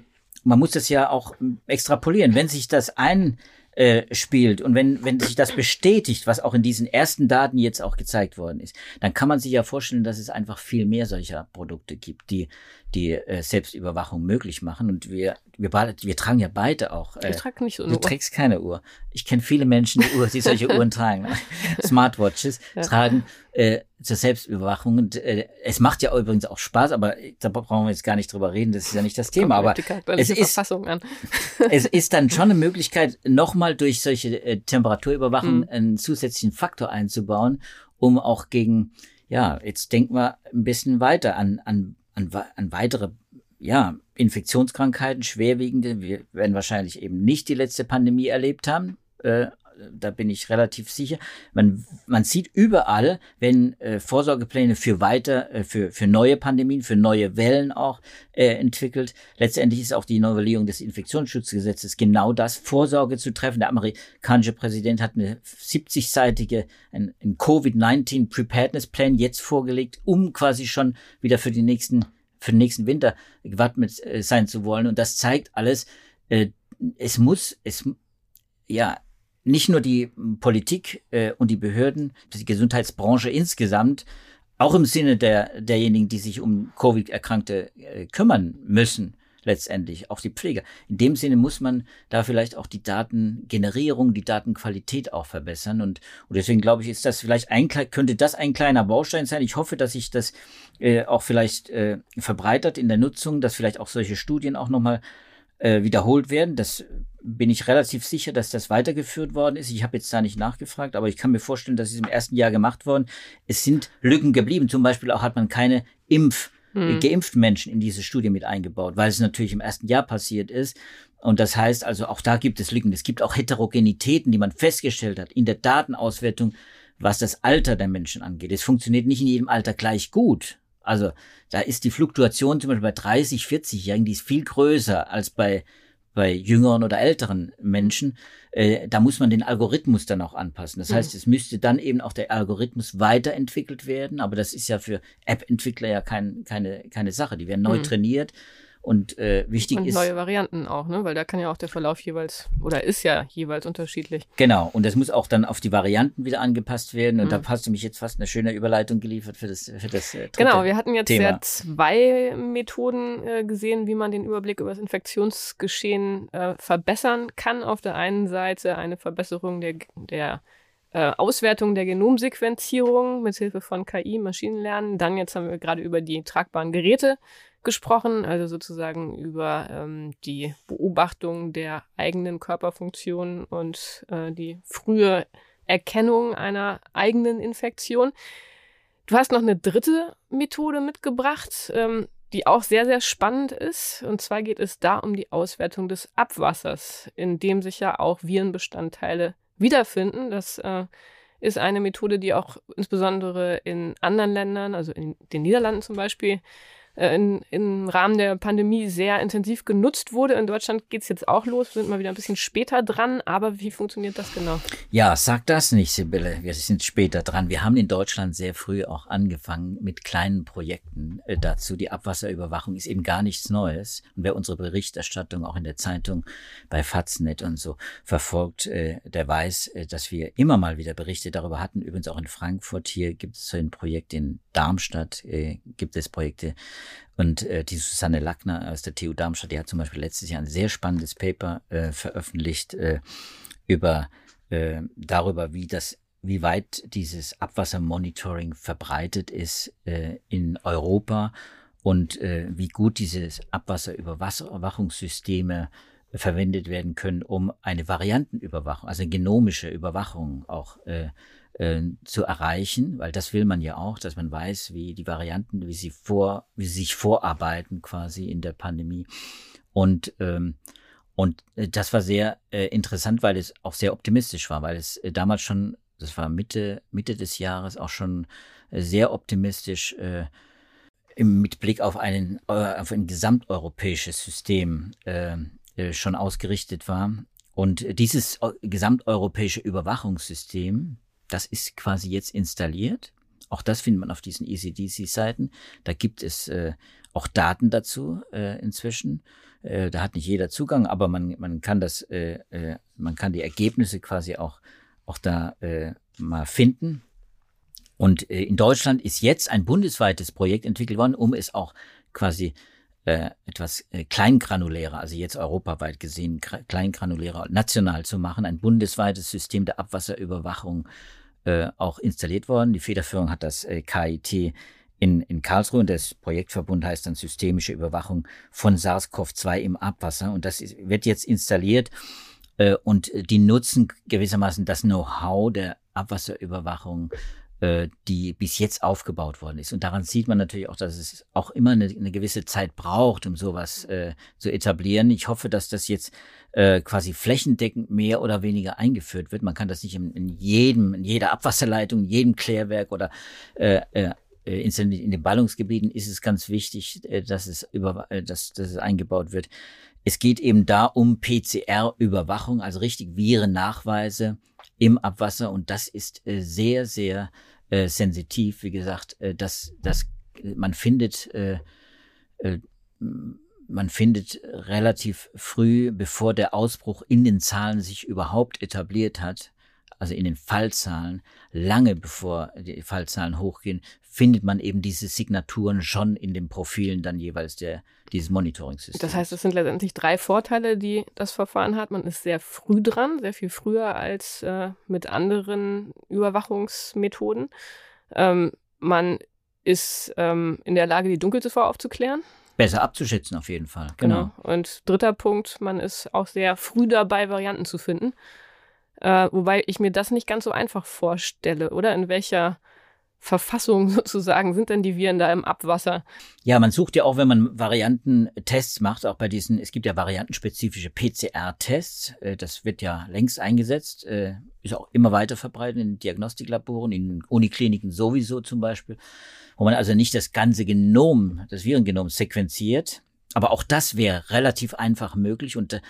man muss das ja auch extrapolieren. Wenn sich das ein äh, spielt und wenn, wenn sich das bestätigt, was auch in diesen ersten Daten jetzt auch gezeigt worden ist, dann kann man sich ja vorstellen, dass es einfach viel mehr solcher Produkte gibt, die die äh, Selbstüberwachung möglich machen. Und wir, wir, wir tragen ja beide auch. Äh, ich trage nicht so eine Du Uhr. trägst keine Uhr. Ich kenne viele Menschen, die, Uhr, die solche Uhren tragen. Smartwatches ja. tragen äh, zur Selbstüberwachung. Und, äh, es macht ja übrigens auch Spaß, aber da brauchen wir jetzt gar nicht drüber reden, das ist ja nicht das Thema. Aber es ist, es ist dann schon eine Möglichkeit, nochmal durch solche äh, Temperaturüberwachung mhm. einen zusätzlichen Faktor einzubauen, um auch gegen, ja, jetzt denken wir ein bisschen weiter an, an an, an weitere ja, Infektionskrankheiten, schwerwiegende. Wir werden wahrscheinlich eben nicht die letzte Pandemie erlebt haben. Äh, da bin ich relativ sicher. Man, man sieht überall, wenn äh, Vorsorgepläne für weiter, äh, für, für neue Pandemien, für neue Wellen auch äh, entwickelt. Letztendlich ist auch die Novellierung des Infektionsschutzgesetzes genau das, Vorsorge zu treffen. Der amerikanische Präsident hat eine 70-seitige ein, ein Covid-19 Preparedness Plan jetzt vorgelegt, um quasi schon wieder für die nächsten für den nächsten Winter gewappnet äh, sein zu wollen. Und das zeigt alles, äh, es muss, es, ja, nicht nur die Politik äh, und die Behörden, die Gesundheitsbranche insgesamt, auch im Sinne der, derjenigen, die sich um Covid-Erkrankte äh, kümmern müssen, letztendlich, auch die Pfleger. In dem Sinne muss man da vielleicht auch die Datengenerierung, die Datenqualität auch verbessern. Und, und deswegen glaube ich, ist das vielleicht ein, könnte das ein kleiner Baustein sein. Ich hoffe, dass sich das äh, auch vielleicht äh, verbreitert in der Nutzung, dass vielleicht auch solche Studien auch nochmal äh, wiederholt werden. Das bin ich relativ sicher, dass das weitergeführt worden ist. Ich habe jetzt da nicht nachgefragt, aber ich kann mir vorstellen, dass es im ersten Jahr gemacht worden. Es sind Lücken geblieben. Zum Beispiel auch hat man keine Impf mhm. geimpften Menschen in diese Studie mit eingebaut, weil es natürlich im ersten Jahr passiert ist. Und das heißt also, auch da gibt es Lücken. Es gibt auch Heterogenitäten, die man festgestellt hat in der Datenauswertung, was das Alter der Menschen angeht. Es funktioniert nicht in jedem Alter gleich gut. Also da ist die Fluktuation zum Beispiel bei 30, 40-Jährigen, die ist viel größer als bei bei jüngeren oder älteren Menschen, äh, da muss man den Algorithmus dann auch anpassen. Das heißt, mhm. es müsste dann eben auch der Algorithmus weiterentwickelt werden, aber das ist ja für App-Entwickler ja kein, keine, keine Sache. Die werden neu mhm. trainiert und äh, wichtig und ist. neue Varianten auch, ne? Weil da kann ja auch der Verlauf jeweils oder ist ja jeweils unterschiedlich. Genau. Und das muss auch dann auf die Varianten wieder angepasst werden. Und mhm. da hast du mich jetzt fast eine schöne Überleitung geliefert für das, für das äh, Genau, wir hatten jetzt Thema. ja zwei Methoden äh, gesehen, wie man den Überblick über das Infektionsgeschehen äh, verbessern kann. Auf der einen Seite eine Verbesserung der, der äh, Auswertung der Genomsequenzierung mit Hilfe von KI, Maschinenlernen. Dann jetzt haben wir gerade über die tragbaren Geräte gesprochen, also sozusagen über ähm, die Beobachtung der eigenen Körperfunktionen und äh, die frühe Erkennung einer eigenen Infektion. Du hast noch eine dritte Methode mitgebracht, ähm, die auch sehr, sehr spannend ist. Und zwar geht es da um die Auswertung des Abwassers, in dem sich ja auch Virenbestandteile wiederfinden. Das äh, ist eine Methode, die auch insbesondere in anderen Ländern, also in den Niederlanden zum Beispiel, äh, in, im Rahmen der Pandemie sehr intensiv genutzt wurde. In Deutschland geht es jetzt auch los, wir sind mal wieder ein bisschen später dran, aber wie funktioniert das genau? Ja, sag das nicht, Sibylle. Wir sind später dran. Wir haben in Deutschland sehr früh auch angefangen mit kleinen Projekten äh, dazu. Die Abwasserüberwachung ist eben gar nichts Neues. Und wer unsere Berichterstattung auch in der Zeitung bei Faznet und so verfolgt, äh, der weiß, äh, dass wir immer mal wieder Berichte darüber hatten. Übrigens auch in Frankfurt hier gibt es so ein Projekt, in Darmstadt äh, gibt es Projekte. Und äh, die Susanne Lackner aus der TU Darmstadt, die hat zum Beispiel letztes Jahr ein sehr spannendes Paper äh, veröffentlicht äh, über äh, darüber, wie das wie weit dieses Abwassermonitoring verbreitet ist äh, in Europa und wie gut diese Abwasserüberwachungssysteme verwendet werden können, um eine Variantenüberwachung, also genomische Überwachung auch äh, äh, zu erreichen, weil das will man ja auch, dass man weiß, wie die Varianten, wie sie vor, wie sie sich vorarbeiten quasi in der Pandemie. Und ähm, und äh, das war sehr äh, interessant, weil es auch sehr optimistisch war, weil es äh, damals schon, das war Mitte Mitte des Jahres auch schon äh, sehr optimistisch im, mit Blick auf einen auf ein gesamteuropäisches System schon ausgerichtet war. Und dieses gesamteuropäische Überwachungssystem, das ist quasi jetzt installiert. Auch das findet man auf diesen ECDC-Seiten. Da gibt es äh, auch Daten dazu äh, inzwischen. Äh, da hat nicht jeder Zugang, aber man, man kann das, äh, äh, man kann die Ergebnisse quasi auch, auch da äh, mal finden. Und äh, in Deutschland ist jetzt ein bundesweites Projekt entwickelt worden, um es auch quasi äh, etwas äh, kleingranulärer, also jetzt europaweit gesehen kleingranulärer, national zu machen, ein bundesweites System der Abwasserüberwachung äh, auch installiert worden. Die Federführung hat das KIT in, in Karlsruhe und das Projektverbund heißt dann Systemische Überwachung von SARS-CoV-2 im Abwasser und das wird jetzt installiert und die nutzen gewissermaßen das Know-how der Abwasserüberwachung äh, die bis jetzt aufgebaut worden ist. Und daran sieht man natürlich auch, dass es auch immer eine, eine gewisse Zeit braucht, um sowas äh, zu etablieren. Ich hoffe, dass das jetzt äh, quasi flächendeckend mehr oder weniger eingeführt wird. Man kann das nicht in, in jedem, in jeder Abwasserleitung, in jedem Klärwerk oder äh, äh, in, in den Ballungsgebieten ist es ganz wichtig, äh, dass es über, äh, dass, dass es eingebaut wird. Es geht eben da um PCR-Überwachung, also richtig Virennachweise im Abwasser und das ist äh, sehr, sehr äh, sensitiv. Wie gesagt, äh, dass das, man findet, man findet relativ früh, bevor der Ausbruch in den Zahlen sich überhaupt etabliert hat, also in den Fallzahlen, lange bevor die Fallzahlen hochgehen, findet man eben diese Signaturen schon in den Profilen dann jeweils der, dieses Monitoring-Systems. Das heißt, es sind letztendlich drei Vorteile, die das Verfahren hat. Man ist sehr früh dran, sehr viel früher als äh, mit anderen Überwachungsmethoden. Ähm, man ist ähm, in der Lage, die Dunkelziffer aufzuklären. Besser abzuschätzen auf jeden Fall. Genau. genau. Und dritter Punkt, man ist auch sehr früh dabei, Varianten zu finden. Äh, wobei ich mir das nicht ganz so einfach vorstelle, oder? In welcher Verfassung sozusagen sind denn die Viren da im Abwasser? Ja, man sucht ja auch, wenn man Variantentests macht, auch bei diesen, es gibt ja variantenspezifische PCR-Tests, äh, das wird ja längst eingesetzt, äh, ist auch immer weiter verbreitet in Diagnostiklaboren, in Unikliniken sowieso zum Beispiel, wo man also nicht das ganze Genom, das Virengenom sequenziert, aber auch das wäre relativ einfach möglich. Und äh,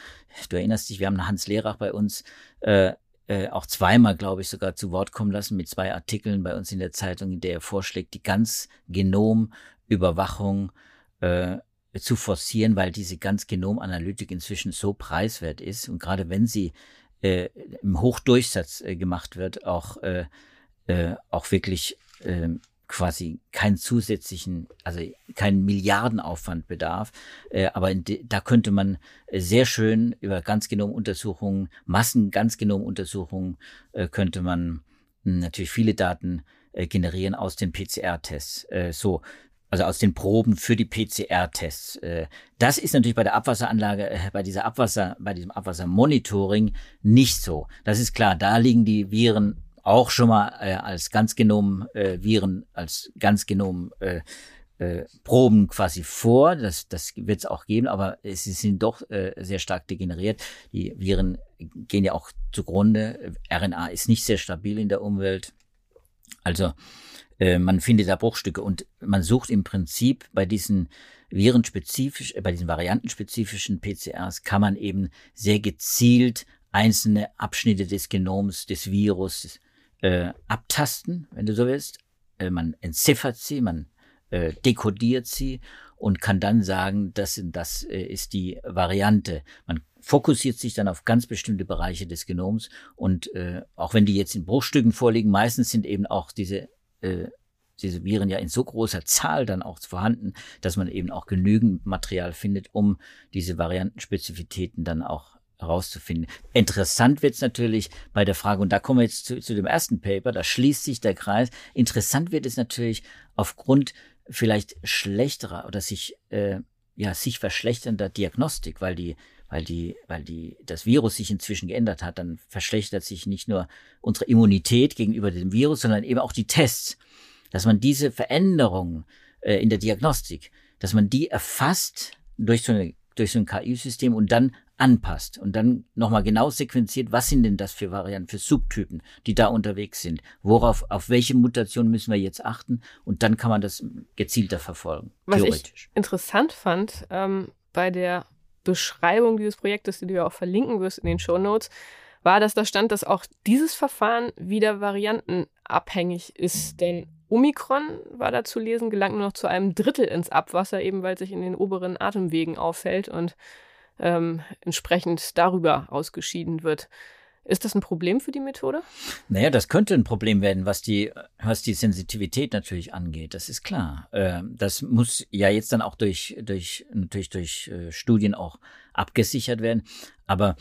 du erinnerst dich, wir haben Hans Lehrach bei uns äh, äh, auch zweimal, glaube ich, sogar zu Wort kommen lassen mit zwei Artikeln bei uns in der Zeitung, in der er vorschlägt, die ganz Genomüberwachung äh, zu forcieren, weil diese ganz Genomanalytik inzwischen so preiswert ist. Und gerade wenn sie äh, im Hochdurchsatz äh, gemacht wird, auch äh, äh, auch wirklich äh, quasi keinen zusätzlichen, also keinen Milliardenaufwand bedarf. Äh, aber da könnte man sehr schön über Ganzgenomuntersuchungen, Massen-Ganzgenomuntersuchungen, äh, könnte man hm, natürlich viele Daten äh, generieren aus den PCR-Tests. Äh, so, also aus den Proben für die PCR-Tests. Äh, das ist natürlich bei der Abwasseranlage, äh, bei dieser Abwasser, bei diesem Abwassermonitoring nicht so. Das ist klar, da liegen die Viren auch schon mal äh, als ganz genom äh, Viren, als ganz genom äh, äh, Proben quasi vor. Das, das wird es auch geben, aber sie sind doch äh, sehr stark degeneriert. Die Viren gehen ja auch zugrunde. RNA ist nicht sehr stabil in der Umwelt. Also äh, man findet da Bruchstücke und man sucht im Prinzip bei diesen virenspezifisch, äh, bei diesen variantenspezifischen PCRs kann man eben sehr gezielt einzelne Abschnitte des Genoms, des Virus, äh, abtasten, wenn du so willst. Äh, man entziffert sie, man äh, dekodiert sie und kann dann sagen, das, das äh, ist die Variante. Man fokussiert sich dann auf ganz bestimmte Bereiche des Genoms und äh, auch wenn die jetzt in Bruchstücken vorliegen, meistens sind eben auch diese äh, diese Viren ja in so großer Zahl dann auch vorhanden, dass man eben auch genügend Material findet, um diese Variantenspezifitäten dann auch herauszufinden. Interessant wird es natürlich bei der Frage, und da kommen wir jetzt zu, zu dem ersten Paper, da schließt sich der Kreis. Interessant wird es natürlich aufgrund vielleicht schlechterer oder sich äh, ja sich verschlechternder Diagnostik, weil die weil die weil die das Virus sich inzwischen geändert hat, dann verschlechtert sich nicht nur unsere Immunität gegenüber dem Virus, sondern eben auch die Tests, dass man diese Veränderungen äh, in der Diagnostik, dass man die erfasst durch so eine durch so ein KI-System und dann anpasst und dann nochmal genau sequenziert, was sind denn das für Varianten, für Subtypen, die da unterwegs sind, worauf, auf welche Mutation müssen wir jetzt achten? Und dann kann man das gezielter verfolgen. Was ich interessant fand ähm, bei der Beschreibung dieses Projektes, die du ja auch verlinken wirst in den Show Notes, war, dass da stand, dass auch dieses Verfahren wieder variantenabhängig ist, denn Omikron war da zu lesen, gelangt nur noch zu einem Drittel ins Abwasser, eben weil es sich in den oberen Atemwegen auffällt. Und ähm, entsprechend darüber ausgeschieden wird. Ist das ein Problem für die Methode? Naja, das könnte ein Problem werden, was die, was die Sensitivität natürlich angeht. Das ist klar. Ähm, das muss ja jetzt dann auch durch, durch, natürlich durch äh, Studien auch abgesichert werden. Aber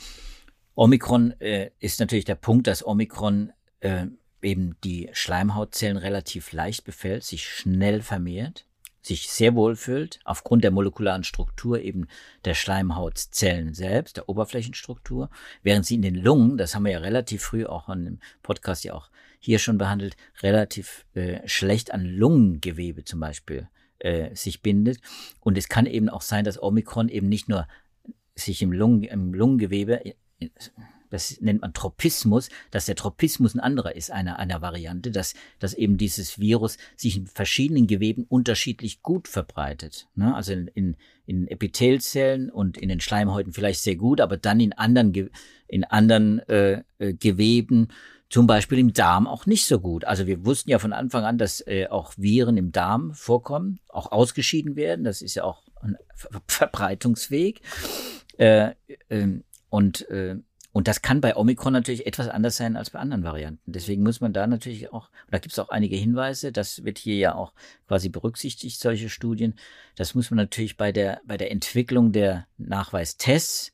Omikron äh, ist natürlich der Punkt, dass Omikron äh, eben die Schleimhautzellen relativ leicht befällt, sich schnell vermehrt sich sehr wohl fühlt, aufgrund der molekularen Struktur eben der Schleimhautzellen selbst, der Oberflächenstruktur, während sie in den Lungen, das haben wir ja relativ früh auch an dem Podcast ja auch hier schon behandelt, relativ äh, schlecht an Lungengewebe zum Beispiel äh, sich bindet. Und es kann eben auch sein, dass Omikron eben nicht nur sich im, Lungen, im Lungengewebe das nennt man Tropismus, dass der Tropismus ein anderer ist, einer, einer Variante, dass, dass eben dieses Virus sich in verschiedenen Geweben unterschiedlich gut verbreitet. Ne? Also in, in, in Epithelzellen und in den Schleimhäuten vielleicht sehr gut, aber dann in anderen, in anderen äh, äh, Geweben, zum Beispiel im Darm auch nicht so gut. Also wir wussten ja von Anfang an, dass äh, auch Viren im Darm vorkommen, auch ausgeschieden werden. Das ist ja auch ein Ver Verbreitungsweg. Äh, äh, und äh, und das kann bei Omikron natürlich etwas anders sein als bei anderen Varianten. Deswegen muss man da natürlich auch, da gibt es auch einige Hinweise, das wird hier ja auch quasi berücksichtigt, solche Studien. Das muss man natürlich bei der, bei der Entwicklung der Nachweistests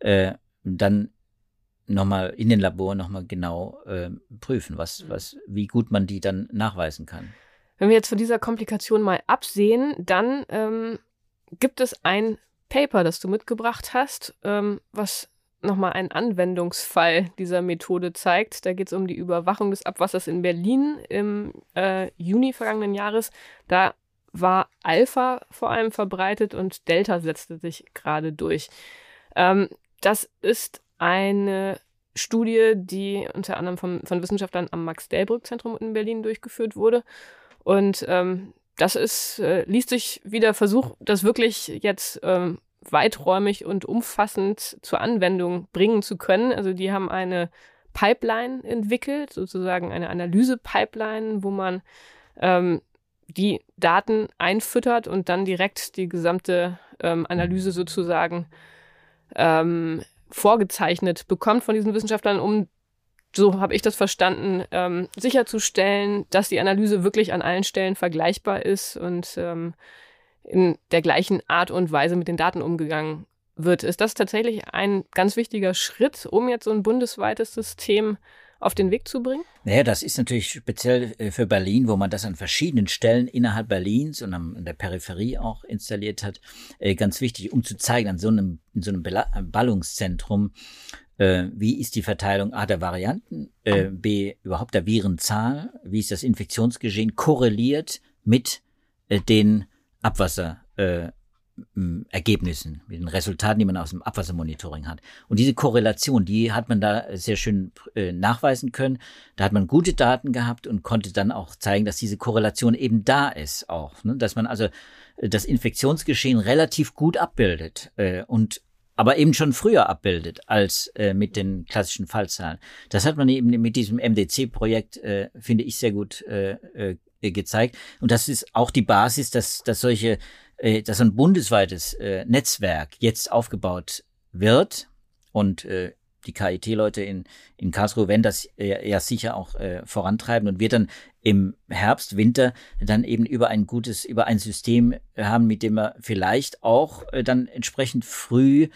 äh, dann nochmal in den Laboren nochmal genau äh, prüfen, was, was, wie gut man die dann nachweisen kann. Wenn wir jetzt von dieser Komplikation mal absehen, dann ähm, gibt es ein Paper, das du mitgebracht hast, ähm, was nochmal einen Anwendungsfall dieser Methode zeigt. Da geht es um die Überwachung des Abwassers in Berlin im äh, Juni vergangenen Jahres. Da war Alpha vor allem verbreitet und Delta setzte sich gerade durch. Ähm, das ist eine Studie, die unter anderem vom, von Wissenschaftlern am Max-Delbrück-Zentrum in Berlin durchgeführt wurde. Und ähm, das ist, äh, liest sich wie der Versuch, das wirklich jetzt ähm, weiträumig und umfassend zur Anwendung bringen zu können. Also die haben eine Pipeline entwickelt, sozusagen eine Analyse-Pipeline, wo man ähm, die Daten einfüttert und dann direkt die gesamte ähm, Analyse sozusagen ähm, vorgezeichnet bekommt von diesen Wissenschaftlern, um, so habe ich das verstanden, ähm, sicherzustellen, dass die Analyse wirklich an allen Stellen vergleichbar ist und ähm, in der gleichen Art und Weise mit den Daten umgegangen wird. Ist das tatsächlich ein ganz wichtiger Schritt, um jetzt so ein bundesweites System auf den Weg zu bringen? Naja, das ist natürlich speziell äh, für Berlin, wo man das an verschiedenen Stellen innerhalb Berlins und an der Peripherie auch installiert hat, äh, ganz wichtig, um zu zeigen, an so einem, in so einem Ballungszentrum, äh, wie ist die Verteilung A der Varianten, B überhaupt der Virenzahl, wie ist das Infektionsgeschehen korreliert mit den Abwasser, Ergebnissen, mit den Resultaten, die man aus dem Abwassermonitoring hat. Und diese Korrelation, die hat man da sehr schön äh, nachweisen können. Da hat man gute Daten gehabt und konnte dann auch zeigen, dass diese Korrelation eben da ist auch. Ne? Dass man also äh, das Infektionsgeschehen relativ gut abbildet äh, und aber eben schon früher abbildet als äh, mit den klassischen Fallzahlen. Das hat man eben mit diesem MDC-Projekt, äh, finde ich, sehr gut äh, äh, gezeigt. Und das ist auch die Basis, dass, dass solche äh, dass ein bundesweites äh, Netzwerk jetzt aufgebaut wird und äh, die KIT-Leute in, in Karlsruhe werden das ja sicher auch äh, vorantreiben und wird dann im Herbst, Winter dann eben über ein gutes, über ein System haben, mit dem wir vielleicht auch äh, dann entsprechend früh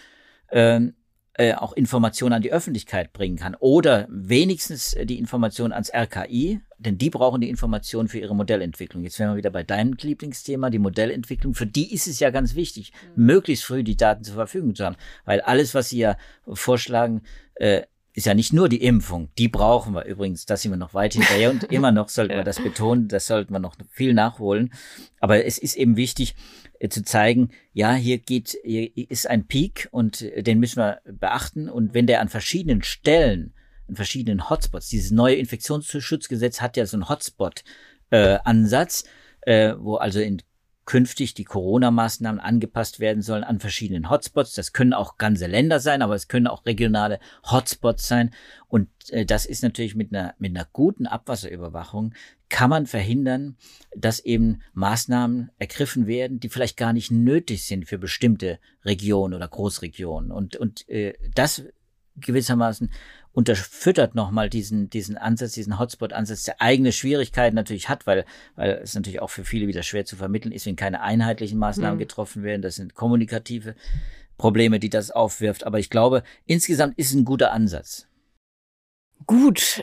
ähm, äh, auch Informationen an die Öffentlichkeit bringen kann oder wenigstens äh, die Informationen ans RKI, denn die brauchen die Informationen für ihre Modellentwicklung. Jetzt wären wir wieder bei deinem Lieblingsthema, die Modellentwicklung. Für die ist es ja ganz wichtig, mhm. möglichst früh die Daten zur Verfügung zu haben, weil alles, was sie ja vorschlagen, äh, ist ja nicht nur die Impfung, die brauchen wir übrigens, da sind wir noch weit hinterher und immer noch sollten wir das betonen, das sollten wir noch viel nachholen. Aber es ist eben wichtig äh, zu zeigen, ja, hier geht, hier ist ein Peak und äh, den müssen wir beachten. Und wenn der an verschiedenen Stellen, an verschiedenen Hotspots, dieses neue Infektionsschutzgesetz hat ja so einen Hotspot-Ansatz, äh, wo also in künftig die Corona-Maßnahmen angepasst werden sollen an verschiedenen Hotspots. Das können auch ganze Länder sein, aber es können auch regionale Hotspots sein. Und äh, das ist natürlich mit einer, mit einer guten Abwasserüberwachung kann man verhindern, dass eben Maßnahmen ergriffen werden, die vielleicht gar nicht nötig sind für bestimmte Regionen oder Großregionen. Und, und äh, das gewissermaßen unterfüttert nochmal diesen, diesen Ansatz, diesen Hotspot-Ansatz, der eigene Schwierigkeiten natürlich hat, weil, weil es natürlich auch für viele wieder schwer zu vermitteln ist, wenn keine einheitlichen Maßnahmen mhm. getroffen werden. Das sind kommunikative Probleme, die das aufwirft. Aber ich glaube, insgesamt ist es ein guter Ansatz. Gut.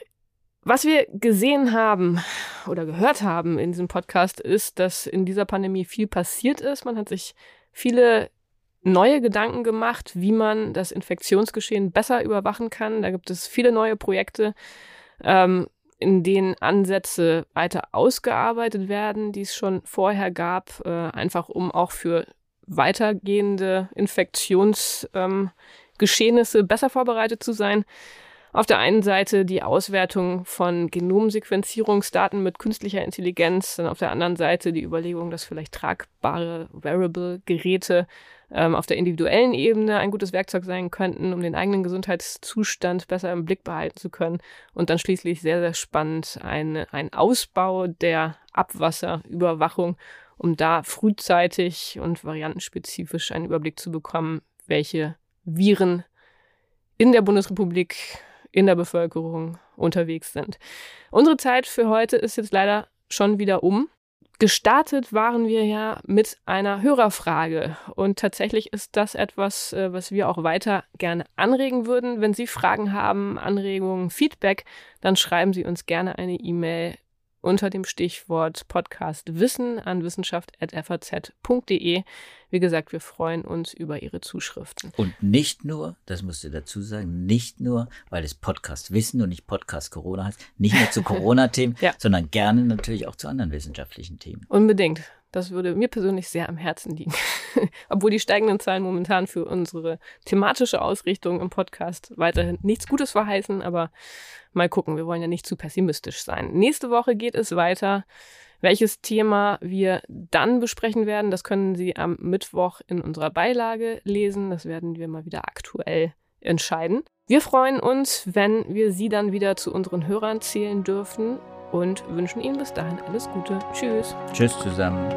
Was wir gesehen haben oder gehört haben in diesem Podcast ist, dass in dieser Pandemie viel passiert ist. Man hat sich viele neue Gedanken gemacht, wie man das Infektionsgeschehen besser überwachen kann. Da gibt es viele neue Projekte, ähm, in denen Ansätze weiter ausgearbeitet werden, die es schon vorher gab, äh, einfach um auch für weitergehende Infektionsgeschehnisse ähm, besser vorbereitet zu sein. Auf der einen Seite die Auswertung von Genomsequenzierungsdaten mit künstlicher Intelligenz, dann auf der anderen Seite die Überlegung, dass vielleicht tragbare Wearable-Geräte ähm, auf der individuellen Ebene ein gutes Werkzeug sein könnten, um den eigenen Gesundheitszustand besser im Blick behalten zu können. Und dann schließlich sehr, sehr spannend ein, ein Ausbau der Abwasserüberwachung, um da frühzeitig und variantenspezifisch einen Überblick zu bekommen, welche Viren in der Bundesrepublik in der Bevölkerung unterwegs sind. Unsere Zeit für heute ist jetzt leider schon wieder um. Gestartet waren wir ja mit einer Hörerfrage und tatsächlich ist das etwas, äh, was wir auch weiter gerne anregen würden. Wenn Sie Fragen haben, Anregungen, Feedback, dann schreiben Sie uns gerne eine E-Mail unter dem Stichwort Podcast Wissen an wissenschaft.faz.de. Wie gesagt, wir freuen uns über Ihre Zuschriften. Und nicht nur, das musst du dazu sagen, nicht nur, weil es Podcast Wissen und nicht Podcast Corona heißt, nicht nur zu Corona-Themen, ja. sondern gerne natürlich auch zu anderen wissenschaftlichen Themen. Unbedingt. Das würde mir persönlich sehr am Herzen liegen. Obwohl die steigenden Zahlen momentan für unsere thematische Ausrichtung im Podcast weiterhin nichts Gutes verheißen, aber mal gucken, wir wollen ja nicht zu pessimistisch sein. Nächste Woche geht es weiter. Welches Thema wir dann besprechen werden, das können Sie am Mittwoch in unserer Beilage lesen. Das werden wir mal wieder aktuell entscheiden. Wir freuen uns, wenn wir Sie dann wieder zu unseren Hörern zählen dürfen und wünschen Ihnen bis dahin alles Gute. Tschüss. Tschüss zusammen.